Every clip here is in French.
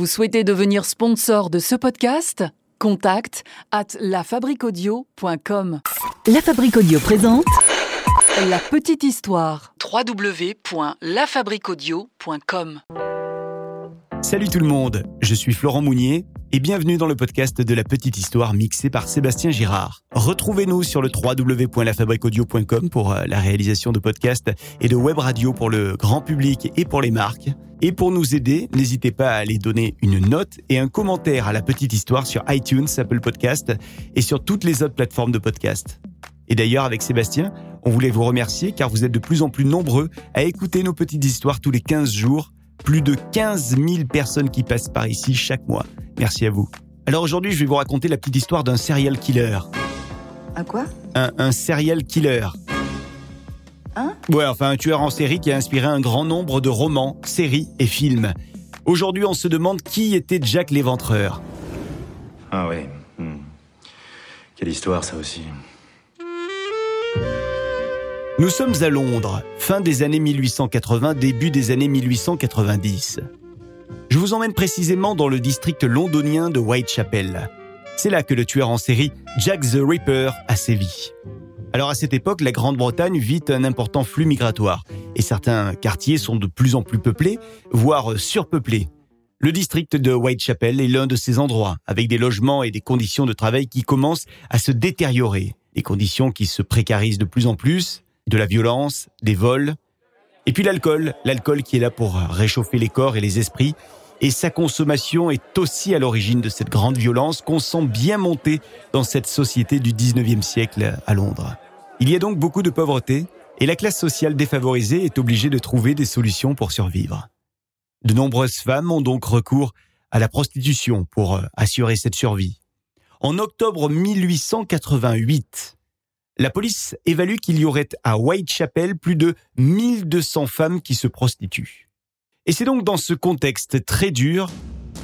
Vous souhaitez devenir sponsor de ce podcast? Contact à lafabriquaudio.com. La Fabrique Audio présente La petite histoire. www.lafabriquaudio.com. Salut tout le monde, je suis Florent Mounier et bienvenue dans le podcast de la petite histoire mixée par Sébastien Girard. Retrouvez-nous sur le www.lafabriquaudio.com pour euh, la réalisation de podcasts et de web radio pour le grand public et pour les marques. Et pour nous aider, n'hésitez pas à aller donner une note et un commentaire à la petite histoire sur iTunes, Apple Podcast et sur toutes les autres plateformes de podcast. Et d'ailleurs, avec Sébastien, on voulait vous remercier car vous êtes de plus en plus nombreux à écouter nos petites histoires tous les 15 jours. Plus de 15 000 personnes qui passent par ici chaque mois. Merci à vous. Alors aujourd'hui, je vais vous raconter la petite histoire d'un serial killer. Un quoi? Un, un serial killer. Hein Ouais, enfin un tueur en série qui a inspiré un grand nombre de romans, séries et films. Aujourd'hui, on se demande qui était Jack l'Éventreur. Ah oui. hmm. Quelle histoire ça aussi. Nous sommes à Londres, fin des années 1880, début des années 1890. Je vous emmène précisément dans le district londonien de Whitechapel. C'est là que le tueur en série Jack the Ripper a sévi. Alors à cette époque, la Grande-Bretagne vit un important flux migratoire et certains quartiers sont de plus en plus peuplés, voire surpeuplés. Le district de Whitechapel est l'un de ces endroits, avec des logements et des conditions de travail qui commencent à se détériorer, des conditions qui se précarisent de plus en plus, de la violence, des vols, et puis l'alcool, l'alcool qui est là pour réchauffer les corps et les esprits, et sa consommation est aussi à l'origine de cette grande violence qu'on sent bien monter dans cette société du 19e siècle à Londres. Il y a donc beaucoup de pauvreté, et la classe sociale défavorisée est obligée de trouver des solutions pour survivre. De nombreuses femmes ont donc recours à la prostitution pour euh, assurer cette survie. En octobre 1888, la police évalue qu'il y aurait à Whitechapel plus de 1200 femmes qui se prostituent. Et c'est donc dans ce contexte très dur,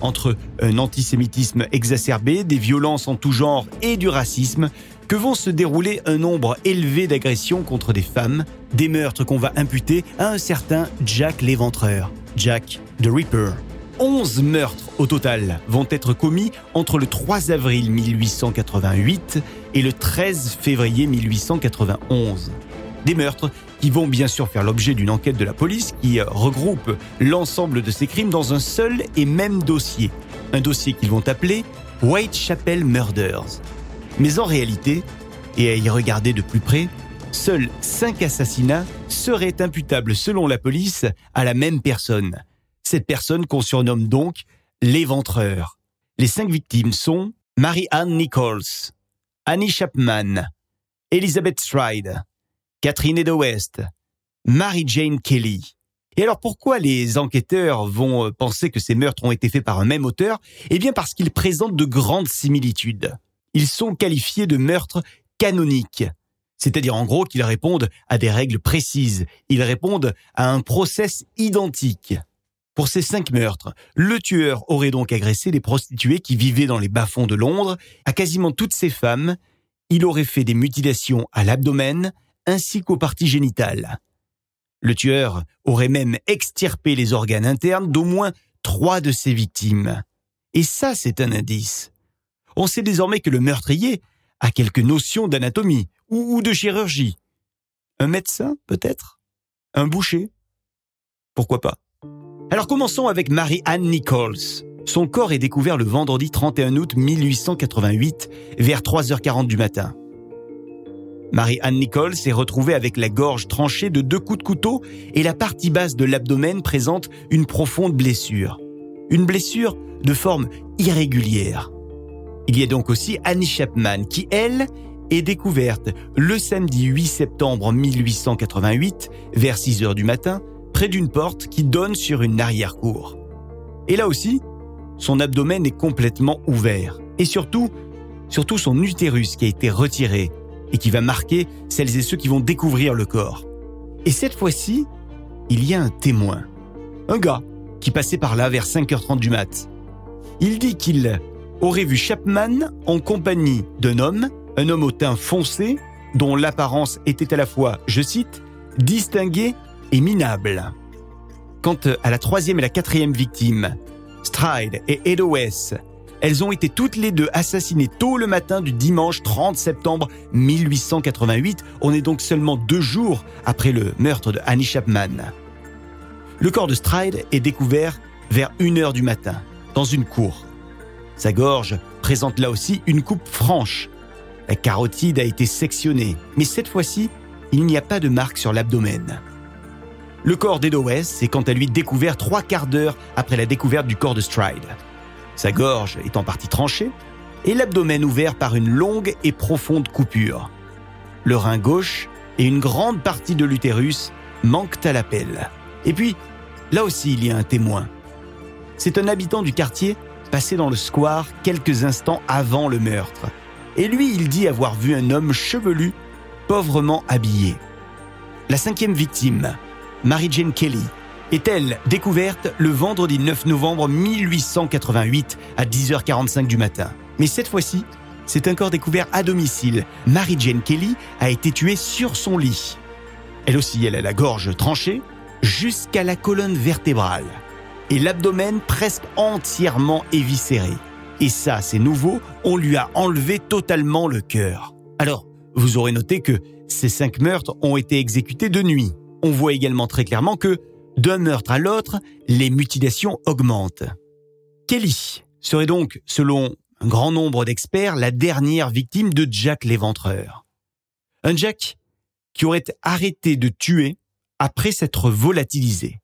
entre un antisémitisme exacerbé, des violences en tout genre et du racisme, que vont se dérouler un nombre élevé d'agressions contre des femmes, des meurtres qu'on va imputer à un certain Jack l'Éventreur, Jack the Ripper. 11 meurtres au total vont être commis entre le 3 avril 1888 et le 13 février 1891. Des meurtres qui vont bien sûr faire l'objet d'une enquête de la police qui regroupe l'ensemble de ces crimes dans un seul et même dossier. Un dossier qu'ils vont appeler Whitechapel Murders. Mais en réalité, et à y regarder de plus près, seuls 5 assassinats seraient imputables selon la police à la même personne. Cette personne qu'on surnomme donc l'éventreur. Les cinq victimes sont Mary-Ann Nichols, Annie Chapman, Elizabeth Stride, Catherine Eda West, Mary Jane Kelly. Et alors pourquoi les enquêteurs vont euh, penser que ces meurtres ont été faits par un même auteur? Eh bien parce qu'ils présentent de grandes similitudes. Ils sont qualifiés de meurtres canoniques. C'est-à-dire en gros qu'ils répondent à des règles précises. Ils répondent à un process identique. Pour ces cinq meurtres, le tueur aurait donc agressé les prostituées qui vivaient dans les bas-fonds de Londres. À quasiment toutes ces femmes, il aurait fait des mutilations à l'abdomen ainsi qu'aux parties génitales. Le tueur aurait même extirpé les organes internes d'au moins trois de ses victimes. Et ça, c'est un indice. On sait désormais que le meurtrier a quelques notions d'anatomie ou, ou de chirurgie. Un médecin, peut-être? Un boucher? Pourquoi pas? Alors commençons avec Mary-Ann Nichols. Son corps est découvert le vendredi 31 août 1888 vers 3h40 du matin. Mary-Ann Nichols est retrouvée avec la gorge tranchée de deux coups de couteau et la partie basse de l'abdomen présente une profonde blessure. Une blessure de forme irrégulière. Il y a donc aussi Annie Chapman qui, elle, est découverte le samedi 8 septembre 1888 vers 6 heures du matin près d'une porte qui donne sur une arrière-cour. Et là aussi, son abdomen est complètement ouvert. Et surtout, surtout son utérus qui a été retiré et qui va marquer celles et ceux qui vont découvrir le corps. Et cette fois-ci, il y a un témoin. Un gars qui passait par là vers 5h30 du mat. Il dit qu'il aurait vu Chapman en compagnie d'un homme, un homme au teint foncé, dont l'apparence était à la fois, je cite, distinguée et minable. Quant à la troisième et la quatrième victime, Stride et Edo West, elles ont été toutes les deux assassinées tôt le matin du dimanche 30 septembre 1888. On est donc seulement deux jours après le meurtre de Annie Chapman. Le corps de Stride est découvert vers 1 heure du matin, dans une cour. Sa gorge présente là aussi une coupe franche. La carotide a été sectionnée, mais cette fois-ci, il n'y a pas de marque sur l'abdomen. Le corps d'Edo West est quant à lui découvert trois quarts d'heure après la découverte du corps de Stride. Sa gorge est en partie tranchée et l'abdomen ouvert par une longue et profonde coupure. Le rein gauche et une grande partie de l'utérus manquent à l'appel. Et puis, là aussi, il y a un témoin. C'est un habitant du quartier passé dans le square quelques instants avant le meurtre. Et lui, il dit avoir vu un homme chevelu, pauvrement habillé. La cinquième victime, Mary Jane Kelly, est-elle découverte le vendredi 9 novembre 1888 à 10h45 du matin? Mais cette fois-ci, c'est un corps découvert à domicile. Mary Jane Kelly a été tuée sur son lit. Elle aussi, elle a la gorge tranchée jusqu'à la colonne vertébrale et l'abdomen presque entièrement éviscéré. Et ça, c'est nouveau, on lui a enlevé totalement le cœur. Alors, vous aurez noté que ces cinq meurtres ont été exécutés de nuit. On voit également très clairement que d'un meurtre à l'autre, les mutilations augmentent. Kelly serait donc, selon un grand nombre d'experts, la dernière victime de Jack l'éventreur. Un Jack qui aurait arrêté de tuer après s'être volatilisé.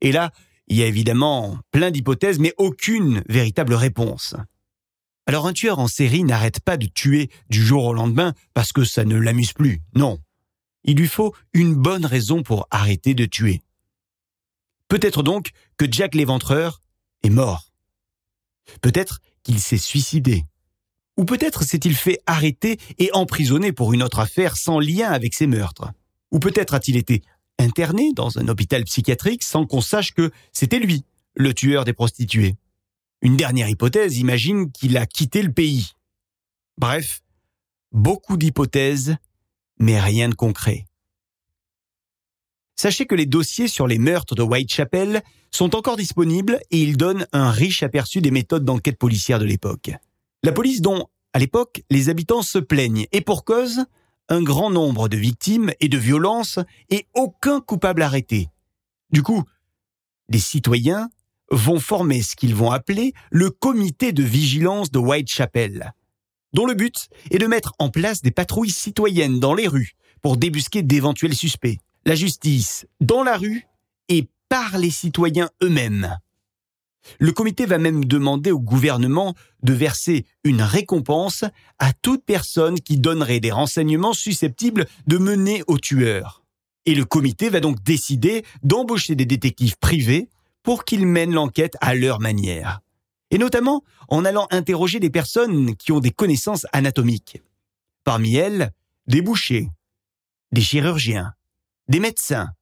Et là, il y a évidemment plein d'hypothèses, mais aucune véritable réponse. Alors un tueur en série n'arrête pas de tuer du jour au lendemain parce que ça ne l'amuse plus, non. Il lui faut une bonne raison pour arrêter de tuer. Peut-être donc que Jack l'éventreur est mort. Peut-être qu'il s'est suicidé. Ou peut-être s'est-il fait arrêter et emprisonner pour une autre affaire sans lien avec ses meurtres. Ou peut-être a-t-il été interné dans un hôpital psychiatrique sans qu'on sache que c'était lui, le tueur des prostituées. Une dernière hypothèse imagine qu'il a quitté le pays. Bref, beaucoup d'hypothèses, mais rien de concret. Sachez que les dossiers sur les meurtres de Whitechapel sont encore disponibles et ils donnent un riche aperçu des méthodes d'enquête policière de l'époque. La police dont, à l'époque, les habitants se plaignent, et pour cause, un grand nombre de victimes et de violences et aucun coupable arrêté. Du coup, des citoyens vont former ce qu'ils vont appeler le comité de vigilance de Whitechapel, dont le but est de mettre en place des patrouilles citoyennes dans les rues pour débusquer d'éventuels suspects. La justice dans la rue et par les citoyens eux-mêmes. Le comité va même demander au gouvernement de verser une récompense à toute personne qui donnerait des renseignements susceptibles de mener au tueur. Et le comité va donc décider d'embaucher des détectives privés pour qu'ils mènent l'enquête à leur manière. Et notamment en allant interroger des personnes qui ont des connaissances anatomiques. Parmi elles, des bouchers, des chirurgiens, des médecins.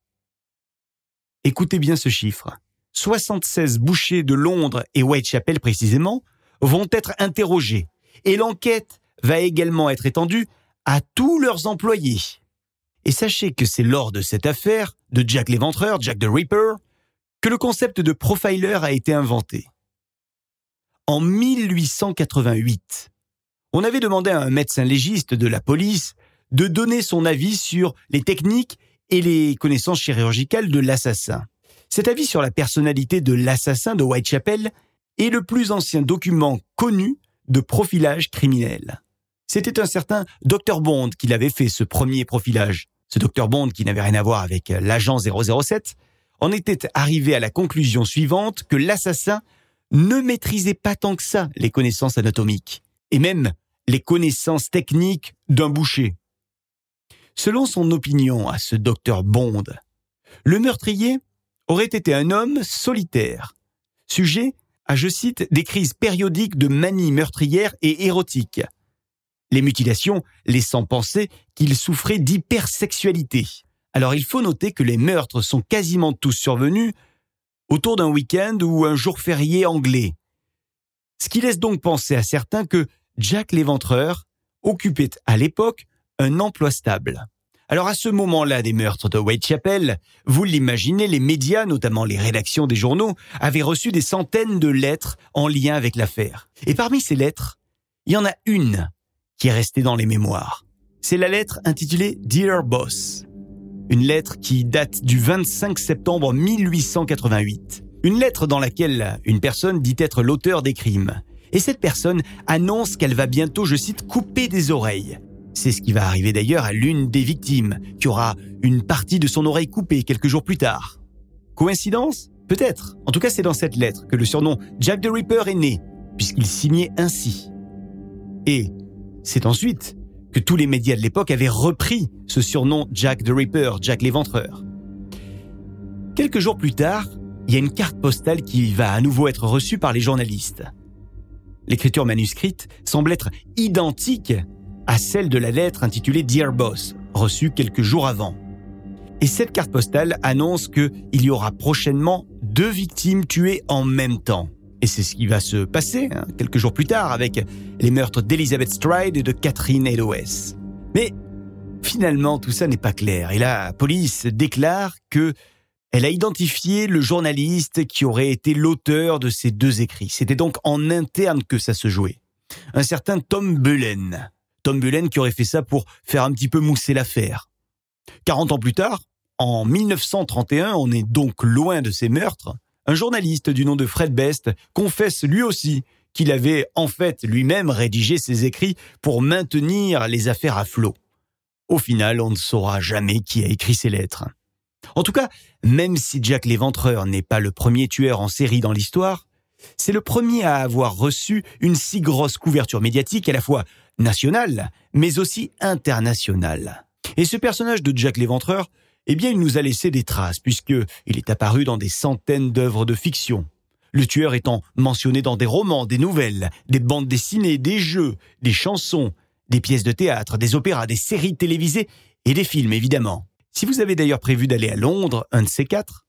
Écoutez bien ce chiffre. 76 bouchers de Londres et Whitechapel précisément vont être interrogés et l'enquête va également être étendue à tous leurs employés. Et sachez que c'est lors de cette affaire de Jack l'éventreur, Jack the Ripper, que le concept de profiler a été inventé. En 1888, on avait demandé à un médecin légiste de la police de donner son avis sur les techniques et les connaissances chirurgicales de l'assassin. Cet avis sur la personnalité de l'assassin de Whitechapel est le plus ancien document connu de profilage criminel. C'était un certain Dr Bond qui l'avait fait ce premier profilage. Ce Dr Bond, qui n'avait rien à voir avec l'agent 007, en était arrivé à la conclusion suivante que l'assassin ne maîtrisait pas tant que ça les connaissances anatomiques, et même les connaissances techniques d'un boucher. Selon son opinion à ce docteur Bond, le meurtrier aurait été un homme solitaire, sujet à, je cite, des crises périodiques de manie meurtrière et érotique. Les mutilations laissant penser qu'il souffrait d'hypersexualité. Alors il faut noter que les meurtres sont quasiment tous survenus autour d'un week-end ou un jour férié anglais. Ce qui laisse donc penser à certains que Jack l'éventreur occupait à l'époque un emploi stable. Alors à ce moment-là des meurtres de Whitechapel, vous l'imaginez, les médias, notamment les rédactions des journaux, avaient reçu des centaines de lettres en lien avec l'affaire. Et parmi ces lettres, il y en a une qui est restée dans les mémoires. C'est la lettre intitulée Dear Boss. Une lettre qui date du 25 septembre 1888. Une lettre dans laquelle une personne dit être l'auteur des crimes. Et cette personne annonce qu'elle va bientôt, je cite, couper des oreilles. C'est ce qui va arriver d'ailleurs à l'une des victimes, qui aura une partie de son oreille coupée quelques jours plus tard. Coïncidence? Peut-être. En tout cas, c'est dans cette lettre que le surnom Jack the Ripper est né, puisqu'il signait ainsi. Et c'est ensuite que tous les médias de l'époque avaient repris ce surnom Jack the Ripper, Jack l'éventreur. Quelques jours plus tard, il y a une carte postale qui va à nouveau être reçue par les journalistes. L'écriture manuscrite semble être identique à celle de la lettre intitulée Dear Boss, reçue quelques jours avant. Et cette carte postale annonce qu'il y aura prochainement deux victimes tuées en même temps. Et c'est ce qui va se passer hein, quelques jours plus tard avec les meurtres d'Elizabeth Stride et de Catherine Eloes. Mais finalement, tout ça n'est pas clair. Et la police déclare que elle a identifié le journaliste qui aurait été l'auteur de ces deux écrits. C'était donc en interne que ça se jouait. Un certain Tom Bullen. Tom Bullen qui aurait fait ça pour faire un petit peu mousser l'affaire. 40 ans plus tard, en 1931, on est donc loin de ces meurtres, un journaliste du nom de Fred Best confesse lui aussi qu'il avait en fait lui-même rédigé ses écrits pour maintenir les affaires à flot. Au final, on ne saura jamais qui a écrit ces lettres. En tout cas, même si Jack l'Éventreur n'est pas le premier tueur en série dans l'histoire, c'est le premier à avoir reçu une si grosse couverture médiatique à la fois nationale, mais aussi internationale. Et ce personnage de Jack l'Éventreur, eh bien, il nous a laissé des traces, puisque il est apparu dans des centaines d'œuvres de fiction. Le tueur étant mentionné dans des romans, des nouvelles, des bandes dessinées, des jeux, des chansons, des pièces de théâtre, des opéras, des séries télévisées et des films, évidemment. Si vous avez d'ailleurs prévu d'aller à Londres, un de ces quatre,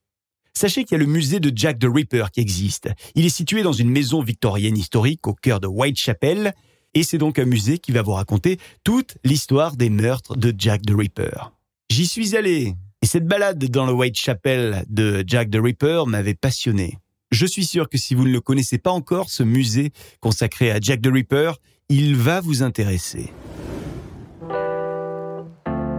sachez qu'il y a le musée de Jack the Ripper qui existe. Il est situé dans une maison victorienne historique au cœur de Whitechapel, et c'est donc un musée qui va vous raconter toute l'histoire des meurtres de Jack the Ripper. J'y suis allé, et cette balade dans le Whitechapel de Jack the Ripper m'avait passionné. Je suis sûr que si vous ne le connaissez pas encore, ce musée consacré à Jack the Ripper, il va vous intéresser.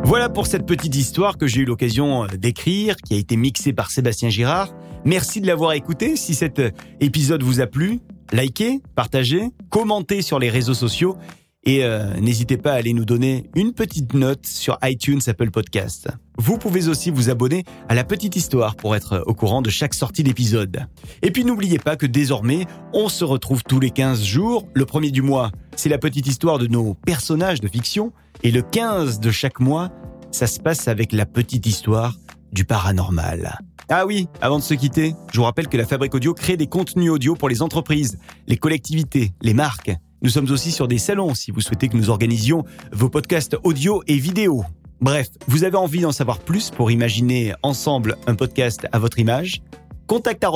Voilà pour cette petite histoire que j'ai eu l'occasion d'écrire, qui a été mixée par Sébastien Girard. Merci de l'avoir écouté. Si cet épisode vous a plu, likez, partagez, commentez sur les réseaux sociaux et euh, n'hésitez pas à aller nous donner une petite note sur iTunes Apple Podcast. Vous pouvez aussi vous abonner à la petite histoire pour être au courant de chaque sortie d'épisode. Et puis n'oubliez pas que désormais, on se retrouve tous les 15 jours. Le premier du mois, c'est la petite histoire de nos personnages de fiction. Et le 15 de chaque mois, ça se passe avec la petite histoire du paranormal. Ah oui, avant de se quitter, je vous rappelle que la Fabrique Audio crée des contenus audio pour les entreprises, les collectivités, les marques. Nous sommes aussi sur des salons si vous souhaitez que nous organisions vos podcasts audio et vidéo. Bref, vous avez envie d'en savoir plus pour imaginer ensemble un podcast à votre image? Contact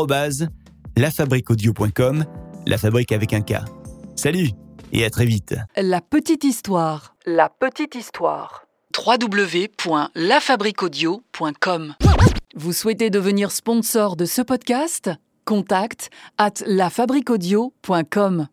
lafabriqueaudio.com, la fabrique avec un K. Salut et à très vite. La petite histoire. La petite histoire. www.lafabriqueaudio.com Vous souhaitez devenir sponsor de ce podcast? Contact at lafabriqueaudio.com